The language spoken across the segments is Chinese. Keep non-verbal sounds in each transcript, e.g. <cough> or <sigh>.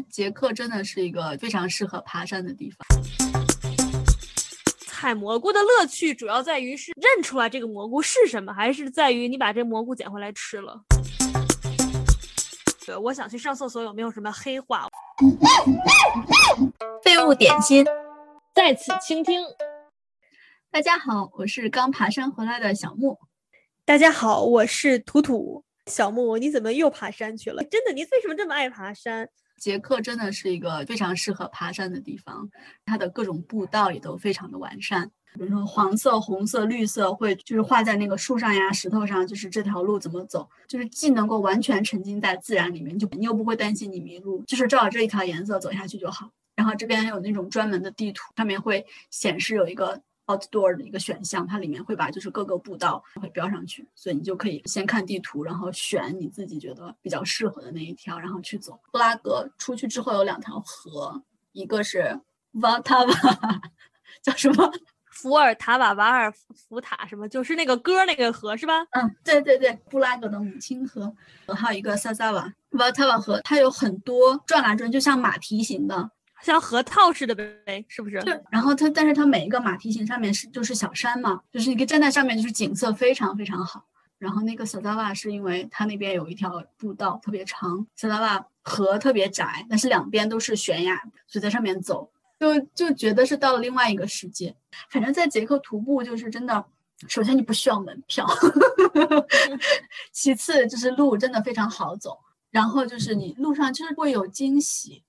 捷克真的是一个非常适合爬山的地方。采蘑菇的乐趣主要在于是认出来这个蘑菇是什么，还是在于你把这蘑菇捡回来吃了？对，我想去上厕所，有没有什么黑话？废物点心，在此倾听。大家好，我是刚爬山回来的小木。大家好，我是图图。小木，你怎么又爬山去了？真的，你为什么这么爱爬山？捷克真的是一个非常适合爬山的地方，它的各种步道也都非常的完善。比如说黄色、红色、绿色会就是画在那个树上呀、石头上，就是这条路怎么走，就是既能够完全沉浸在自然里面，就你又不会担心你迷路，就是照着这一条颜色走下去就好。然后这边有那种专门的地图，上面会显示有一个。Outdoor 的一个选项，它里面会把就是各个步道会标上去，所以你就可以先看地图，然后选你自己觉得比较适合的那一条，然后去走。布拉格出去之后有两条河，一个是 Vatava，<laughs> 叫什么？伏尔塔瓦瓦尔福塔什么？就是那个歌那个河是吧？嗯，对对对，布拉格的母亲河。还有一个萨萨瓦 Vatava 河，它有很多转来转，就像马蹄形的。像河套似的呗，是不是？对。然后它，但是它每一个马蹄形上面是就是小山嘛，就是你可以站在上面，就是景色非常非常好。然后那个小扎瓦是因为它那边有一条步道特别长，小扎瓦河特别窄，但是两边都是悬崖，所以在上面走就就觉得是到了另外一个世界。反正，在捷克徒步就是真的，首先你不需要门票，<laughs> 其次就是路真的非常好走，然后就是你路上就是会有惊喜。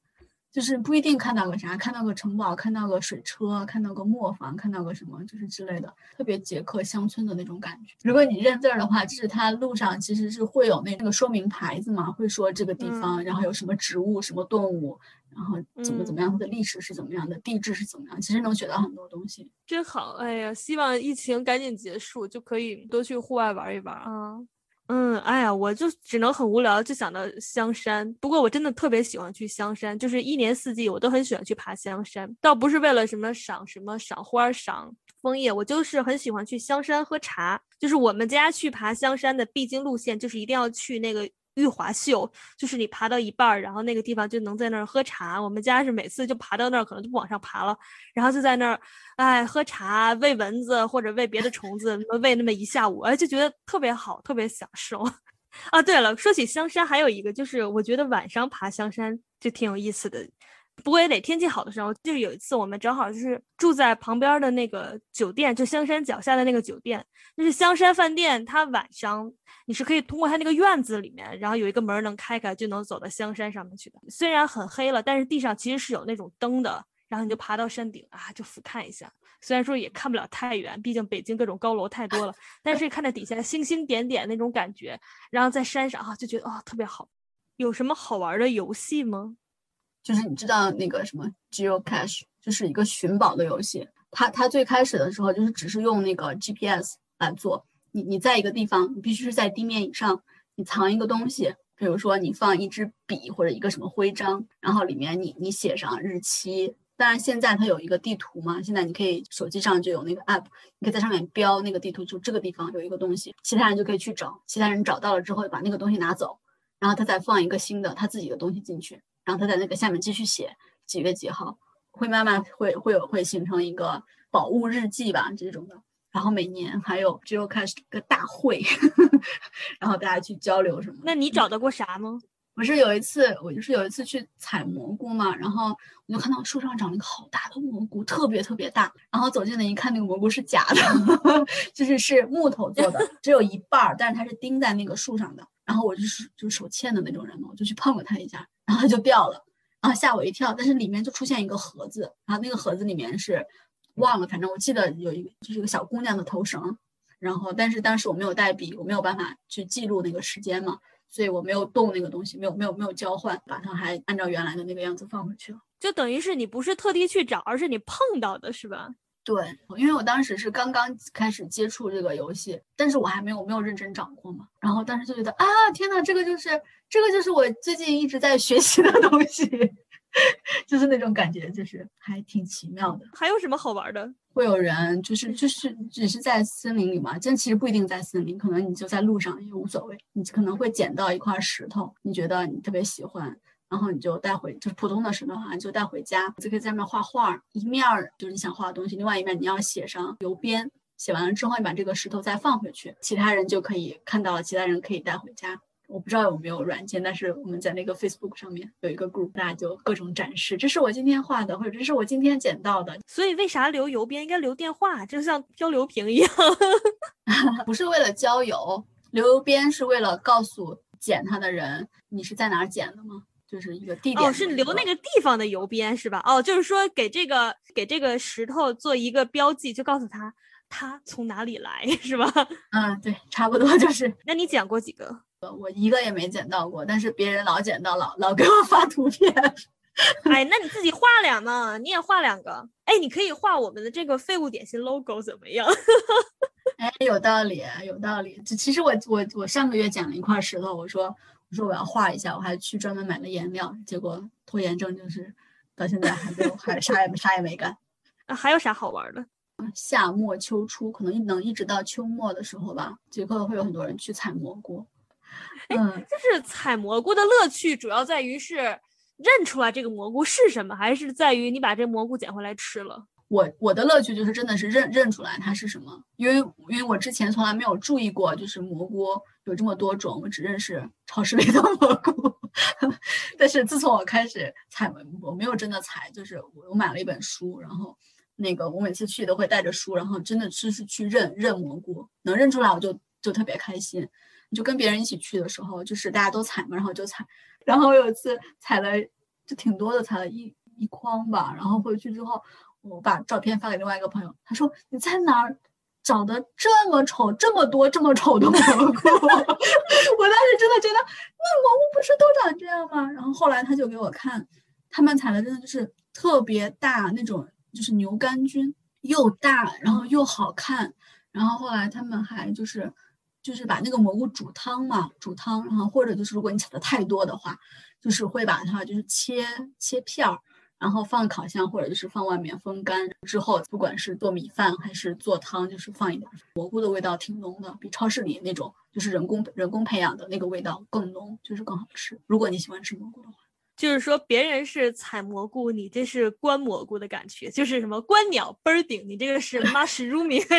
就是不一定看到个啥，看到个城堡，看到个水车，看到个磨坊，看到个什么，就是之类的，特别捷克乡村的那种感觉。如果你认字儿的话，就是它路上其实是会有那那个说明牌子嘛，会说这个地方，然后有什么植物、什么动物，然后怎么怎么样，它的历史是怎么样的，地质是怎么样，其实能学到很多东西。真好，哎呀，希望疫情赶紧结束，就可以多去户外玩一玩啊。嗯，嗯哎呀，我就只能很无聊，就想到香山。不过我真的特别喜欢去香山，就是一年四季我都很喜欢去爬香山。倒不是为了什么赏什么赏花、赏枫叶，我就是很喜欢去香山喝茶。就是我们家去爬香山的必经路线，就是一定要去那个。玉华秀就是你爬到一半儿，然后那个地方就能在那儿喝茶。我们家是每次就爬到那儿，可能就不往上爬了，然后就在那儿，哎，喝茶、喂蚊子或者喂别的虫子，喂那么一下午，哎，就觉得特别好，特别享受。<laughs> 啊，对了，说起香山，还有一个就是，我觉得晚上爬香山就挺有意思的。不过也得天气好的时候，就是有一次我们正好就是住在旁边的那个酒店，就香山脚下的那个酒店，就是香山饭店。它晚上你是可以通过它那个院子里面，然后有一个门能开开，就能走到香山上面去的。虽然很黑了，但是地上其实是有那种灯的，然后你就爬到山顶啊，就俯瞰一下。虽然说也看不了太远，毕竟北京各种高楼太多了，但是看着底下星星点点那种感觉，然后在山上啊就觉得哦特别好。有什么好玩的游戏吗？就是你知道那个什么 geocache，就是一个寻宝的游戏。它它最开始的时候就是只是用那个 GPS 来做。你你在一个地方，你必须是在地面以上，你藏一个东西，比如说你放一支笔或者一个什么徽章，然后里面你你写上日期。当然现在它有一个地图嘛，现在你可以手机上就有那个 app，你可以在上面标那个地图，就这个地方有一个东西，其他人就可以去找。其他人找到了之后，把那个东西拿走，然后他再放一个新的他自己的东西进去。然后他在那个下面继续写几月几号，会慢慢会会有会形成一个宝物日记吧这种的。然后每年还有 geocache 个大会，<laughs> 然后大家去交流什么。那你找到过啥吗？<laughs> 不是有一次，我就是有一次去采蘑菇嘛，然后我就看到树上长了一个好大的蘑菇，特别特别大。然后走近了一看，那个蘑菇是假的，<laughs> 就是是木头做的，只有一半儿，但是它是钉在那个树上的。然后我就是就是手欠的那种人嘛，我就去碰了它一下，然后就掉了，然后吓我一跳。但是里面就出现一个盒子，然后那个盒子里面是忘了，反正我记得有一个就是一个小姑娘的头绳。然后但是当时我没有带笔，我没有办法去记录那个时间嘛，所以我没有动那个东西，没有没有没有交换，把它还按照原来的那个样子放回去了。就等于是你不是特地去找，而是你碰到的是吧？对，因为我当时是刚刚开始接触这个游戏，但是我还没有没有认真掌握嘛。然后当时就觉得啊，天呐，这个就是这个就是我最近一直在学习的东西，<laughs> 就是那种感觉，就是还挺奇妙的。还有什么好玩的？会有人就是就是只是在森林里嘛，但其实不一定在森林，可能你就在路上也无所谓。你可能会捡到一块石头，你觉得你特别喜欢。然后你就带回，就是普通的石头哈，你就带回家，就可以在上面画画。一面就是你想画的东西，另外一面你要写上邮编。写完了之后，你把这个石头再放回去，其他人就可以看到了，其他人可以带回家。我不知道有没有软件，但是我们在那个 Facebook 上面有一个 group，大家就各种展示，这是我今天画的，或者这是我今天捡到的。所以为啥留邮编？应该留电话，就像漂流瓶一样。<laughs> 不是为了交友，留邮编是为了告诉捡它的人你是在哪捡的吗？就是一个地点。哦，是留那个地方的邮编是吧？哦，就是说给这个给这个石头做一个标记，就告诉他。他从哪里来 <laughs> 是吧？嗯，对，差不多就是。<laughs> 那你捡过几个？我一个也没捡到过，但是别人老捡到，老老给我发图片。哎，那你自己画俩嘛，你也画两个。哎，你可以画我们的这个废物点心 logo 怎么样？<laughs> 哎，有道理，有道理。就其实我我我上个月捡了一块石头，我说我说我要画一下，我还去专门买了颜料，结果拖延症就是到现在还没有，还啥也啥也没干。啊，还有啥好玩的？夏末秋初，可能能一直到秋末的时候吧。捷克会有很多人去采蘑菇。嗯，就是采蘑菇的乐趣主要在于是认出来这个蘑菇是什么，还是在于你把这蘑菇捡回来吃了？我我的乐趣就是真的是认认出来它是什么，因为因为我之前从来没有注意过，就是蘑菇有这么多种，我只认识超市里的 <laughs> 蘑菇。<laughs> 但是自从我开始采，我没有真的采，就是我买了一本书，然后。那个我每次去都会带着书，然后真的是是去认认蘑菇，能认出来我就就特别开心。就跟别人一起去的时候，就是大家都采嘛，然后就采。然后我有一次采了就挺多的，采了一一筐吧。然后回去之后，我把照片发给另外一个朋友，他说你在哪儿找的这么丑、这么多、这么丑的蘑菇？<laughs> 我当时真的觉得那蘑菇不是都长这样吗？然后后来他就给我看，他们采的真的就是特别大那种。就是牛肝菌又大，然后又好看，然后后来他们还就是，就是把那个蘑菇煮汤嘛，煮汤，然后或者就是如果你采的太多的话，就是会把它就是切切片儿，然后放烤箱或者就是放外面风干之后，不管是做米饭还是做汤，就是放一点蘑菇的味道挺浓的，比超市里那种就是人工人工培养的那个味道更浓，就是更好吃。如果你喜欢吃蘑菇的话。就是说，别人是采蘑菇，你这是观蘑菇的感觉，就是什么观鸟 birding，你这个是 <laughs> mushrooming，<laughs>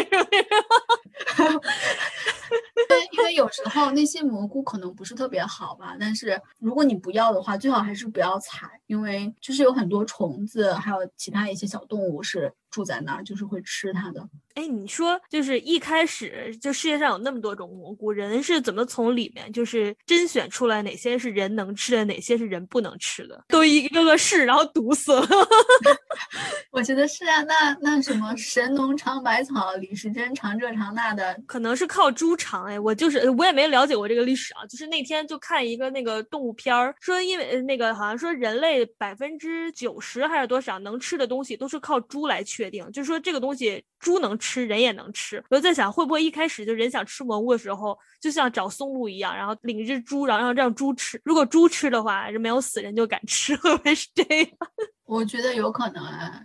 对，因为有时候那些蘑菇可能不是特别好吧，但是如果你不要的话，最好还是不要采，因为就是有很多虫子，还有其他一些小动物是住在那儿，就是会吃它的。哎，你说就是一开始就世界上有那么多种蘑菇，人是怎么从里面就是甄选出来哪些是人能吃的，哪些是人不能吃的？都一个个试，然后毒死了。<laughs> 我觉得是啊，那那什么神农尝百草，李时珍尝这尝那的，可能是靠猪尝。哎，我就是我也没了解过这个历史啊，就是那天就看一个那个动物片儿，说因为那个好像说人类百分之九十还是多少能吃的东西都是靠猪来确定，就是说这个东西猪能吃。人也能吃，我就在想，会不会一开始就人想吃蘑菇的时候，就像找松露一样，然后领一只猪，然后让让猪吃。如果猪吃的话，人没有死，人就敢吃，会不会是这样？<laughs> 我觉得有可能啊。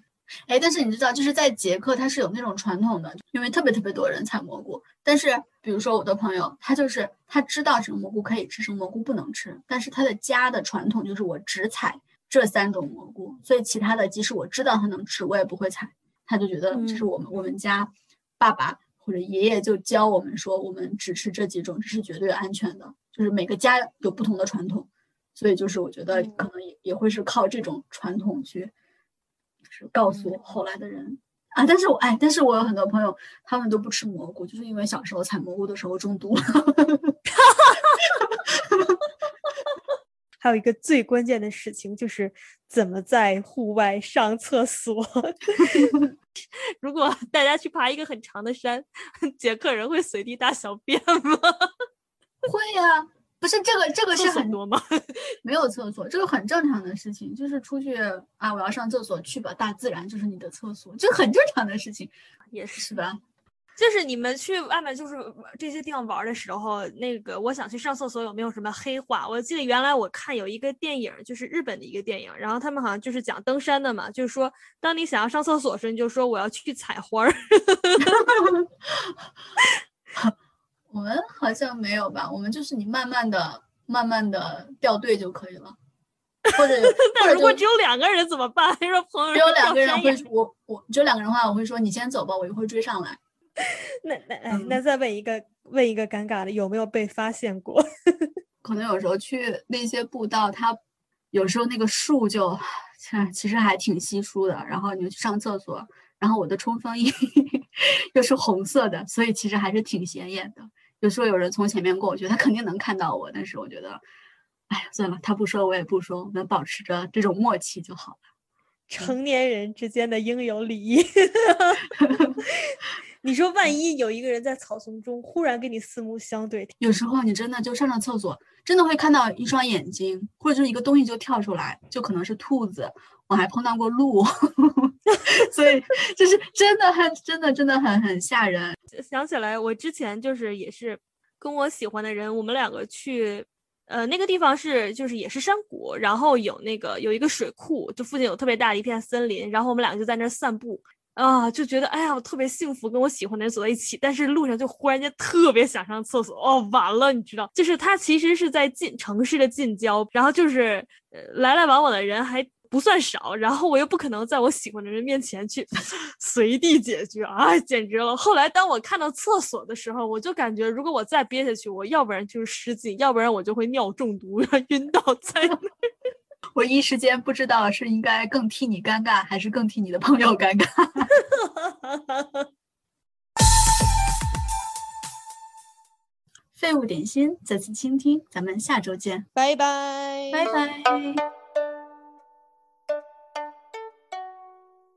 哎，但是你知道，就是在捷克，它是有那种传统的，因为特别特别多人采蘑菇。但是，比如说我的朋友，他就是他知道什么蘑菇可以吃，什么蘑菇不能吃，但是他的家的传统就是我只采这三种蘑菇，所以其他的即使我知道他能吃，我也不会采。他就觉得这是我们我们家爸爸或者爷爷就教我们说，我们只吃这几种，这是绝对安全的。就是每个家有不同的传统，所以就是我觉得可能也也会是靠这种传统去，就是告诉后来的人啊。但是我哎，但是我有很多朋友，他们都不吃蘑菇，就是因为小时候采蘑菇的时候中毒了。<laughs> 还有一个最关键的事情就是怎么在户外上厕所。<laughs> 如果 <laughs> 大家去爬一个很长的山，捷克人会随地大小便吗？<laughs> 会呀，不是这个，这个是很多吗？没有厕所，这个很正常的事情，就是出去啊，我要上厕所去吧，大自然就是你的厕所，这很正常的事情，也是是吧？就是你们去外面就是这些地方玩的时候，那个我想去上厕所，有没有什么黑话？我记得原来我看有一个电影，就是日本的一个电影，然后他们好像就是讲登山的嘛，就是说当你想要上厕所时，你就说我要去采花儿。<laughs> 我们好像没有吧？我们就是你慢慢的、慢慢的掉队就可以了。或者 <laughs> 但如果只有两个人怎么办？你 <laughs> 说朋友只有两个人会，我我只有两个人的话，我会说你先走吧，我一会儿追上来。<laughs> 那那哎，那再问一个问一个尴尬的，有没有被发现过？<laughs> 可能有时候去那些步道，它有时候那个树就其实还挺稀疏的，然后你就去上厕所，然后我的冲锋衣 <laughs> 又是红色的，所以其实还是挺显眼的。有时候有人从前面过，我觉得他肯定能看到我，但是我觉得。哎呀，算了，他不说我也不说，我们保持着这种默契就好了。成年人之间的应有礼仪。你说，万一有一个人在草丛中忽然跟你四目相对，有时候你真的就上上厕所，真的会看到一双眼睛，或者就是一个东西就跳出来，就可能是兔子。我还碰到过鹿，<laughs> 所以就是真的很、真的、真的很、很吓人。想起来，我之前就是也是跟我喜欢的人，我们两个去。呃，那个地方是就是也是山谷，然后有那个有一个水库，就附近有特别大的一片森林，然后我们两个就在那儿散步啊，就觉得哎呀，我特别幸福，跟我喜欢的人走在一起。但是路上就忽然间特别想上厕所，哦，完了，你知道，就是它其实是在近城市的近郊，然后就是来来往往的人还。不算少，然后我又不可能在我喜欢的人面前去 <laughs> 随地解决，啊，简直了！后来当我看到厕所的时候，我就感觉如果我再憋下去，我要不然就是失禁，要不然我就会尿中毒，<laughs> 晕倒在那。我一时间不知道是应该更替你尴尬，还是更替你的朋友尴尬。<laughs> 废物点心，再次倾听，咱们下周见，拜拜，拜拜。